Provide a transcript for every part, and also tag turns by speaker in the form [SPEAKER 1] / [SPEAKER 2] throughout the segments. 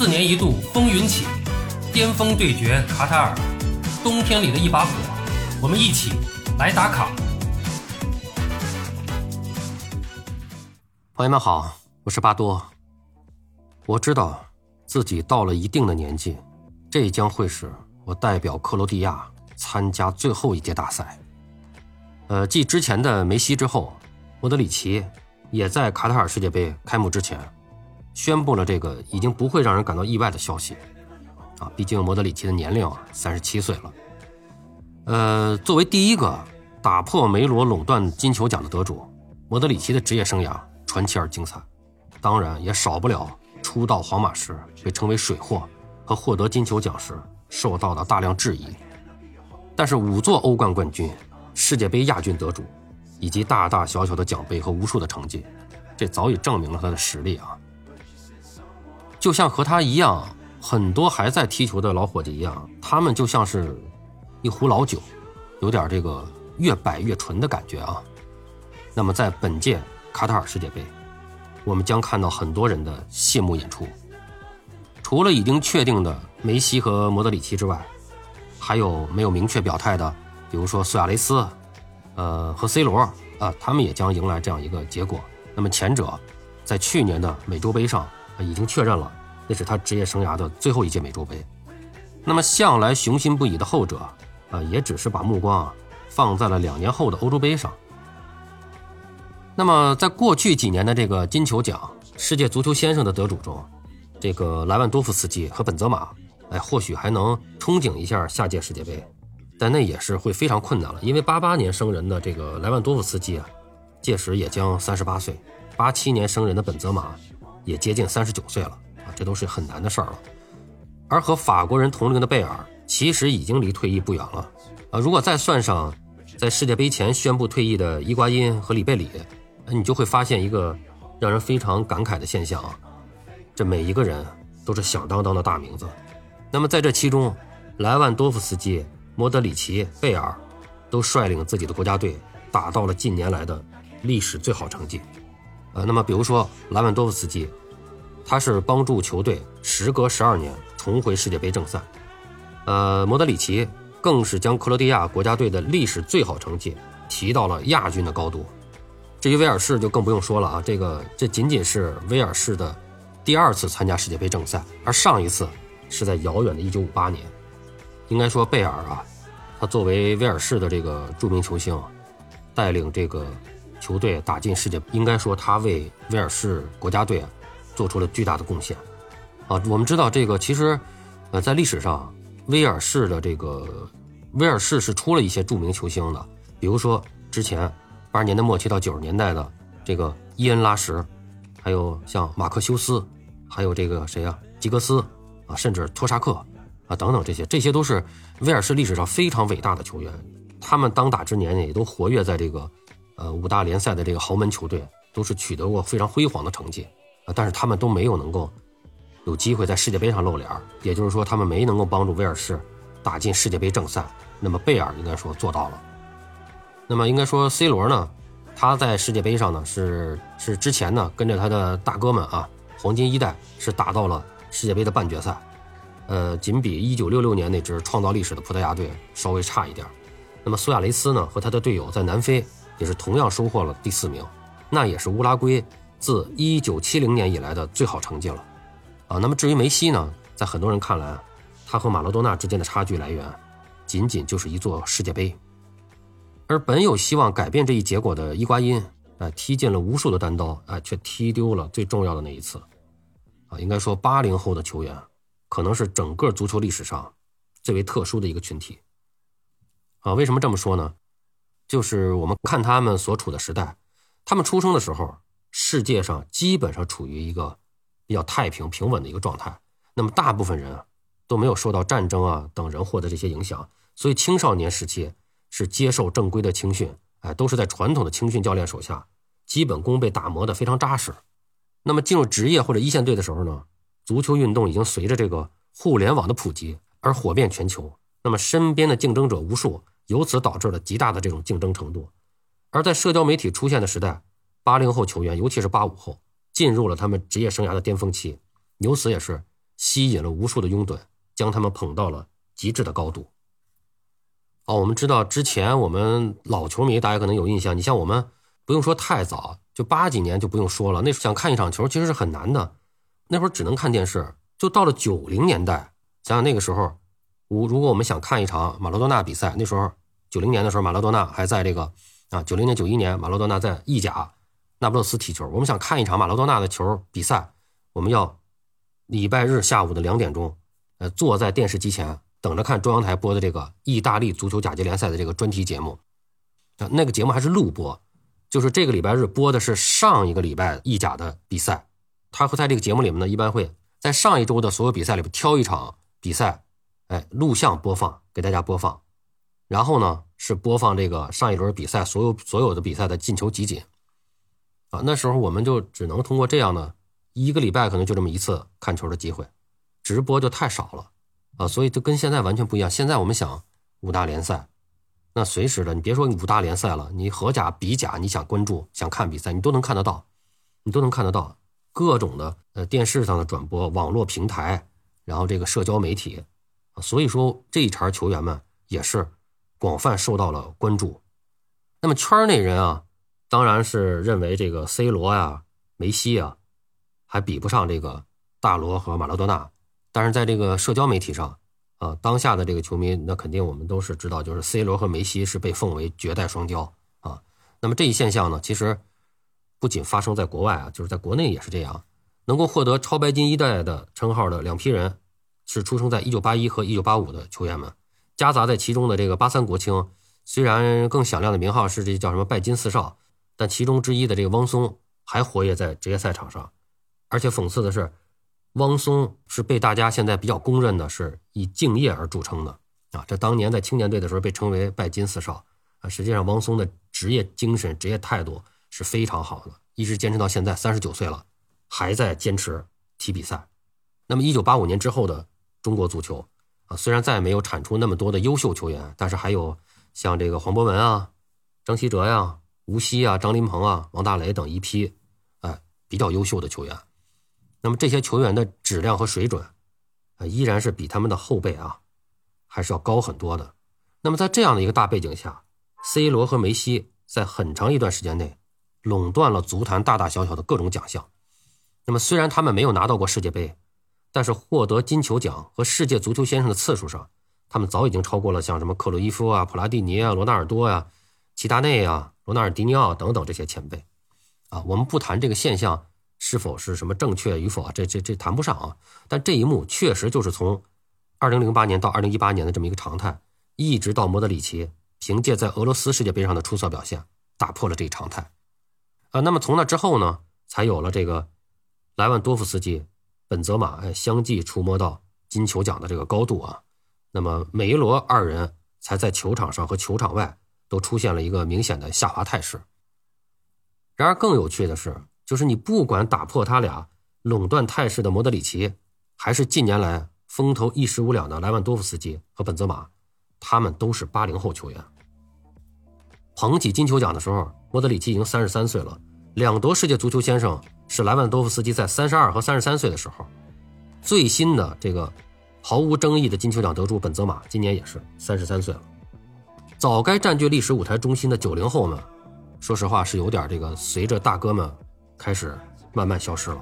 [SPEAKER 1] 四年一度风云起，巅峰对决卡塔尔，冬天里的一把火，我们一起来打卡。
[SPEAKER 2] 朋友们好，我是巴多。我知道自己到了一定的年纪，这将会是我代表克罗地亚参加最后一届大赛。呃，继之前的梅西之后，莫德里奇也在卡塔尔世界杯开幕之前。宣布了这个已经不会让人感到意外的消息，啊，毕竟莫德里奇的年龄啊三十七岁了。呃，作为第一个打破梅罗垄断金球奖的得主，莫德里奇的职业生涯传奇而精彩，当然也少不了出道皇马时被称为水货和获得金球奖时受到的大量质疑。但是五座欧冠冠军、世界杯亚军得主，以及大大小小的奖杯和无数的成绩，这早已证明了他的实力啊。就像和他一样，很多还在踢球的老伙计一样，他们就像是一壶老酒，有点这个越摆越纯的感觉啊。那么在本届卡塔尔世界杯，我们将看到很多人的谢幕演出。除了已经确定的梅西和莫德里奇之外，还有没有明确表态的，比如说苏亚雷斯，呃和 C 罗啊，他们也将迎来这样一个结果。那么前者在去年的美洲杯上。已经确认了，那是他职业生涯的最后一届美洲杯。那么向来雄心不已的后者，啊，也只是把目光啊放在了两年后的欧洲杯上。那么在过去几年的这个金球奖、世界足球先生的得主中，这个莱万多夫斯基和本泽马，哎，或许还能憧憬一下下届世界杯，但那也是会非常困难了，因为八八年生人的这个莱万多夫斯基啊，届时也将三十八岁；八七年生人的本泽马。也接近三十九岁了啊，这都是很难的事儿了。而和法国人同龄的贝尔，其实已经离退役不远了啊。如果再算上在世界杯前宣布退役的伊瓜因和里贝里，你就会发现一个让人非常感慨的现象啊。这每一个人都是响当当的大名字。那么在这其中，莱万多夫斯基、莫德里奇、贝尔都率领自己的国家队打到了近年来的历史最好成绩。呃，那么比如说莱万多夫斯基，他是帮助球队时隔十二年重回世界杯正赛。呃，莫德里奇更是将克罗地亚国家队的历史最好成绩提到了亚军的高度。至于威尔士就更不用说了啊，这个这仅仅是威尔士的第二次参加世界杯正赛，而上一次是在遥远的1958年。应该说贝尔啊，他作为威尔士的这个著名球星，带领这个。球队打进世界，应该说他为威尔士国家队做出了巨大的贡献。啊，我们知道这个其实，呃，在历史上，威尔士的这个威尔士是出了一些著名球星的，比如说之前八十年代末期到九十年代的这个伊恩拉什，还有像马克修斯，还有这个谁呀，吉格斯啊，甚至托沙克啊等等这些，这些都是威尔士历史上非常伟大的球员。他们当打之年也都活跃在这个。呃，五大联赛的这个豪门球队都是取得过非常辉煌的成绩，但是他们都没有能够有机会在世界杯上露脸也就是说，他们没能够帮助威尔士打进世界杯正赛。那么贝尔应该说做到了。那么应该说 C 罗呢，他在世界杯上呢是是之前呢跟着他的大哥们啊，黄金一代是打到了世界杯的半决赛，呃，仅比1966年那支创造历史的葡萄牙队稍微差一点。那么苏亚雷斯呢和他的队友在南非。也是同样收获了第四名，那也是乌拉圭自一九七零年以来的最好成绩了，啊，那么至于梅西呢，在很多人看来，他和马拉多纳之间的差距来源，仅仅就是一座世界杯，而本有希望改变这一结果的伊瓜因，啊，踢进了无数的单刀，啊，却踢丢了最重要的那一次，啊，应该说八零后的球员，可能是整个足球历史上最为特殊的一个群体，啊，为什么这么说呢？就是我们看他们所处的时代，他们出生的时候，世界上基本上处于一个比较太平平稳的一个状态。那么大部分人啊都没有受到战争啊等人祸的这些影响，所以青少年时期是接受正规的青训，哎，都是在传统的青训教练手下，基本功被打磨得非常扎实。那么进入职业或者一线队的时候呢，足球运动已经随着这个互联网的普及而火遍全球，那么身边的竞争者无数。由此导致了极大的这种竞争程度，而在社交媒体出现的时代，八零后球员，尤其是八五后，进入了他们职业生涯的巅峰期，由此也是吸引了无数的拥趸，将他们捧到了极致的高度。哦，我们知道之前我们老球迷大家可能有印象，你像我们不用说太早，就八几年就不用说了，那时候想看一场球其实是很难的，那会儿只能看电视。就到了九零年代，想想那个时候，我如果我们想看一场马拉多纳比赛，那时候九零年的时候，马拉多纳还在这个啊，九零年九一年马拉多纳在意甲那不勒斯踢球，我们想看一场马拉多纳的球比赛，我们要礼拜日下午的两点钟，呃，坐在电视机前等着看中央台播的这个意大利足球甲级联赛的这个专题节目，啊，那个节目还是录播，就是这个礼拜日播的是上一个礼拜意甲的比赛，他会在这个节目里面呢，一般会。在上一周的所有比赛里边挑一场比赛，哎，录像播放给大家播放，然后呢是播放这个上一轮比赛所有所有的比赛的进球集锦，啊，那时候我们就只能通过这样的一个礼拜可能就这么一次看球的机会，直播就太少了，啊，所以就跟现在完全不一样。现在我们想五大联赛，那随时的，你别说五大联赛了，你荷甲、比甲，你想关注、想看比赛，你都能看得到，你都能看得到。各种的呃电视上的转播、网络平台，然后这个社交媒体啊，所以说这一茬球员们也是广泛受到了关注。那么圈内人啊，当然是认为这个 C 罗呀、梅西啊，还比不上这个大罗和马拉多纳。但是在这个社交媒体上，啊，当下的这个球迷，那肯定我们都是知道，就是 C 罗和梅西是被奉为绝代双骄啊。那么这一现象呢，其实。不仅发生在国外啊，就是在国内也是这样。能够获得“超白金一代”的称号的两批人，是出生在1981和1985的球员们，夹杂在其中的这个八三国青，虽然更响亮的名号是这叫什么“拜金四少”，但其中之一的这个汪松还活跃在职业赛场上。而且讽刺的是，汪松是被大家现在比较公认的是以敬业而著称的啊。这当年在青年队的时候被称为“拜金四少”啊，实际上汪松的职业精神、职业态度。是非常好的，一直坚持到现在，三十九岁了，还在坚持踢比赛。那么，一九八五年之后的中国足球啊，虽然再也没有产出那么多的优秀球员，但是还有像这个黄博文啊、张稀哲呀、吴曦啊、张琳芃啊、王大雷等一批哎比较优秀的球员。那么这些球员的质量和水准啊，依然是比他们的后辈啊还是要高很多的。那么在这样的一个大背景下，C 罗和梅西在很长一段时间内。垄断了足坛大大小小的各种奖项。那么，虽然他们没有拿到过世界杯，但是获得金球奖和世界足球先生的次数上，他们早已经超过了像什么克鲁伊夫啊、普拉蒂尼啊、罗纳尔多呀、齐达内啊、罗纳尔迪尼奥等等这些前辈。啊，我们不谈这个现象是否是什么正确与否啊，这这这谈不上啊。但这一幕确实就是从2008年到2018年的这么一个常态，一直到莫德里奇凭借在俄罗斯世界杯上的出色表现，打破了这一常态。啊，那么从那之后呢，才有了这个莱万多夫斯基、本泽马哎相继触摸到金球奖的这个高度啊。那么梅罗二人才在球场上和球场外都出现了一个明显的下滑态势。然而更有趣的是，就是你不管打破他俩垄断态势的莫德里奇，还是近年来风头一时无两的莱万多夫斯基和本泽马，他们都是八零后球员。捧起金球奖的时候。莫德里奇已经三十三岁了，两夺世界足球先生是莱万多夫斯基在三十二和三十三岁的时候。最新的这个毫无争议的金球奖得主本泽马今年也是三十三岁了。早该占据历史舞台中心的九零后们，说实话是有点这个随着大哥们开始慢慢消失了。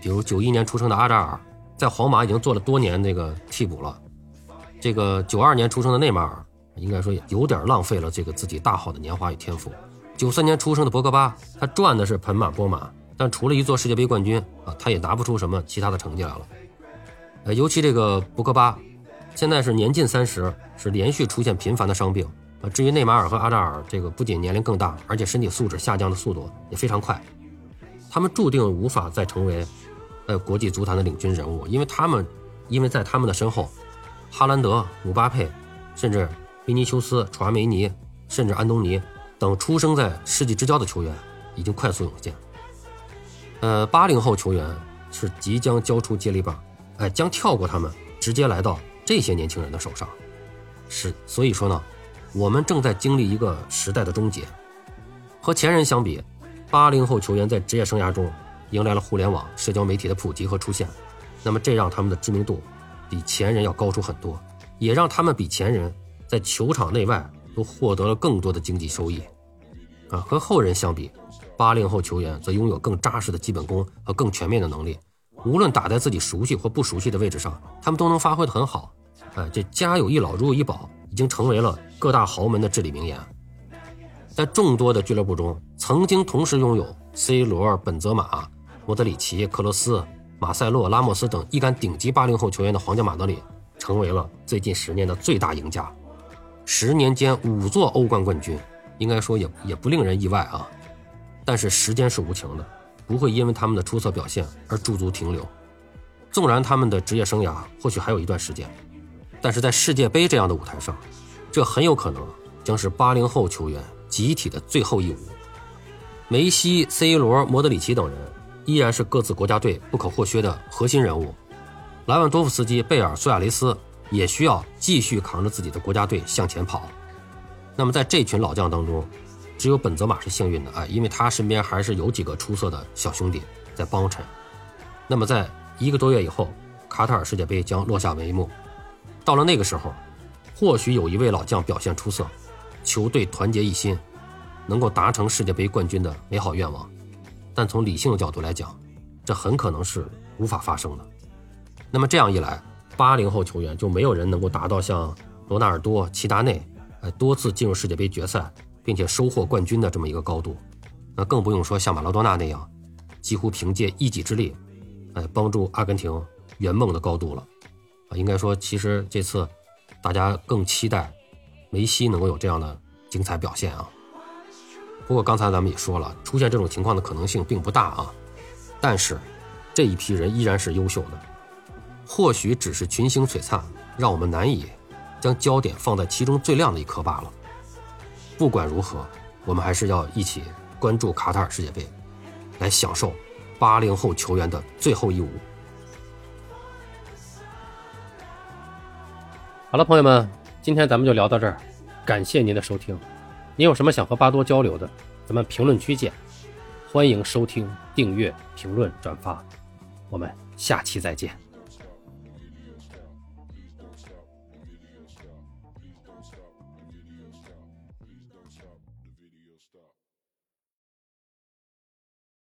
[SPEAKER 2] 比如九一年出生的阿扎尔，在皇马已经做了多年那个替补了。这个九二年出生的内马尔，应该说也有点浪费了这个自己大好的年华与天赋。九三年出生的博格巴，他赚的是盆满钵满，但除了一座世界杯冠军啊，他也拿不出什么其他的成绩来了。呃，尤其这个博格巴，现在是年近三十，是连续出现频繁的伤病啊。至于内马尔和阿扎尔，这个不仅年龄更大，而且身体素质下降的速度也非常快，他们注定无法再成为呃国际足坛的领军人物，因为他们，因为在他们的身后，哈兰德、姆巴佩，甚至维尼修斯、楚阿梅尼，甚至安东尼。等出生在世纪之交的球员已经快速涌现，呃，八零后球员是即将交出接力棒，哎，将跳过他们，直接来到这些年轻人的手上。是，所以说呢，我们正在经历一个时代的终结。和前人相比，八零后球员在职业生涯中迎来了互联网、社交媒体的普及和出现，那么这让他们的知名度比前人要高出很多，也让他们比前人在球场内外都获得了更多的经济收益。啊，和后人相比，八零后球员则拥有更扎实的基本功和更全面的能力。无论打在自己熟悉或不熟悉的位置上，他们都能发挥得很好。哎，这家有一老如有一宝，已经成为了各大豪门的至理名言。在众多的俱乐部中，曾经同时拥有 C 罗、本泽马、莫德里奇、克罗斯、马塞洛、拉莫斯等一干顶级八零后球员的皇家马德里，成为了最近十年的最大赢家。十年间五座欧冠冠军，应该说也也不令人意外啊。但是时间是无情的。不会因为他们的出色表现而驻足停留，纵然他们的职业生涯或许还有一段时间，但是在世界杯这样的舞台上，这很有可能将是八零后球员集体的最后一舞。梅西、C 罗、莫德里奇等人依然是各自国家队不可或缺的核心人物，莱万多夫斯基、贝尔、苏亚雷斯也需要继续扛着自己的国家队向前跑。那么在这群老将当中，只有本泽马是幸运的啊，因为他身边还是有几个出色的小兄弟在帮衬。那么，在一个多月以后，卡塔尔世界杯将落下帷幕。到了那个时候，或许有一位老将表现出色，球队团结一心，能够达成世界杯冠军的美好愿望。但从理性的角度来讲，这很可能是无法发生的。那么这样一来，八零后球员就没有人能够达到像罗纳尔多、齐达内，哎，多次进入世界杯决赛。并且收获冠军的这么一个高度，那更不用说像马拉多纳那样，几乎凭借一己之力，哎，帮助阿根廷圆梦的高度了。啊，应该说，其实这次大家更期待梅西能够有这样的精彩表现啊。不过刚才咱们也说了，出现这种情况的可能性并不大啊。但是这一批人依然是优秀的，或许只是群星璀璨，让我们难以将焦点放在其中最亮的一颗罢了。不管如何，我们还是要一起关注卡塔尔世界杯，来享受八零后球员的最后一舞。
[SPEAKER 1] 好了，朋友们，今天咱们就聊到这儿，感谢您的收听。您有什么想和巴多交流的，咱们评论区见。欢迎收听、订阅、评论、转发，我们下期再见。